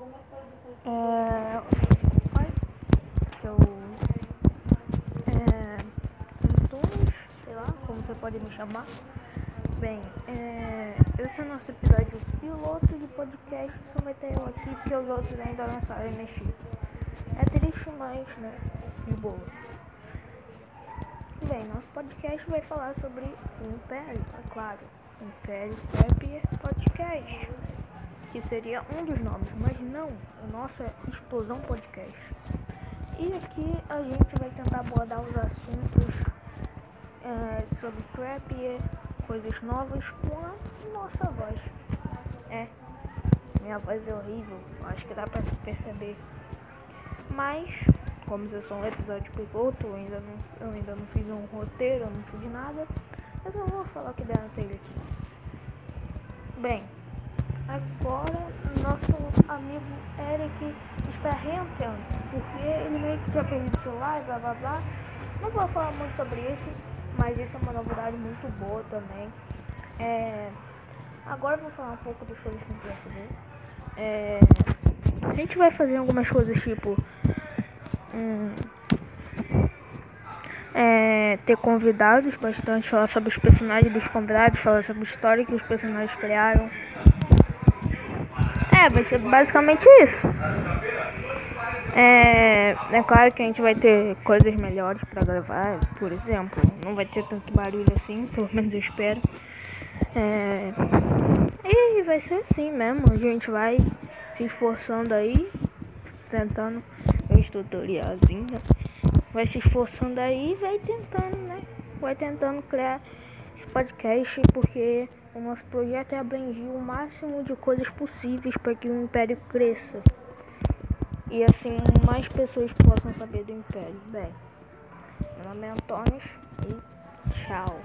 É, pai, que eu é, Antunes, sei lá, como você pode me chamar. Bem, é, esse é o nosso episódio piloto de podcast, só vai ter eu aqui porque os outros ainda não sabem mexer. É triste, mas, né, de boa. Bem, nosso podcast vai falar sobre o Império, é claro. Império Pepper Podcast que seria um dos nomes, mas não, o nosso é Explosão Podcast. E aqui a gente vai tentar abordar os assuntos é, sobre crap, coisas novas com a nossa voz. É, minha voz é horrível, acho que dá pra se perceber. Mas, como eu sou um episódio piloto, eu ainda não, eu ainda não fiz um roteiro, eu não fiz nada, mas eu vou falar o que der na aqui. Bem, Agora, nosso amigo Eric está reentrando, porque ele meio que tinha perdido o celular e blá blá blá. Não vou falar muito sobre isso, mas isso é uma novidade muito boa também. É, agora eu vou falar um pouco das coisas que vai fazer. É, a gente vai fazer algumas coisas tipo. Hum, é, ter convidados bastante, falar sobre os personagens dos convidados, falar sobre a história que os personagens criaram. É, vai ser basicamente isso. É, é claro que a gente vai ter coisas melhores para gravar, por exemplo, não vai ter tanto barulho assim, pelo menos eu espero. É, e vai ser assim mesmo, a gente vai se esforçando aí, tentando esse tutorialzinho, vai se esforçando aí e vai tentando, né? Vai tentando criar esse podcast porque o nosso projeto é abranger o máximo de coisas possíveis para que o Império cresça. E assim mais pessoas possam saber do Império. Bem, meu nome é Antônio e tchau.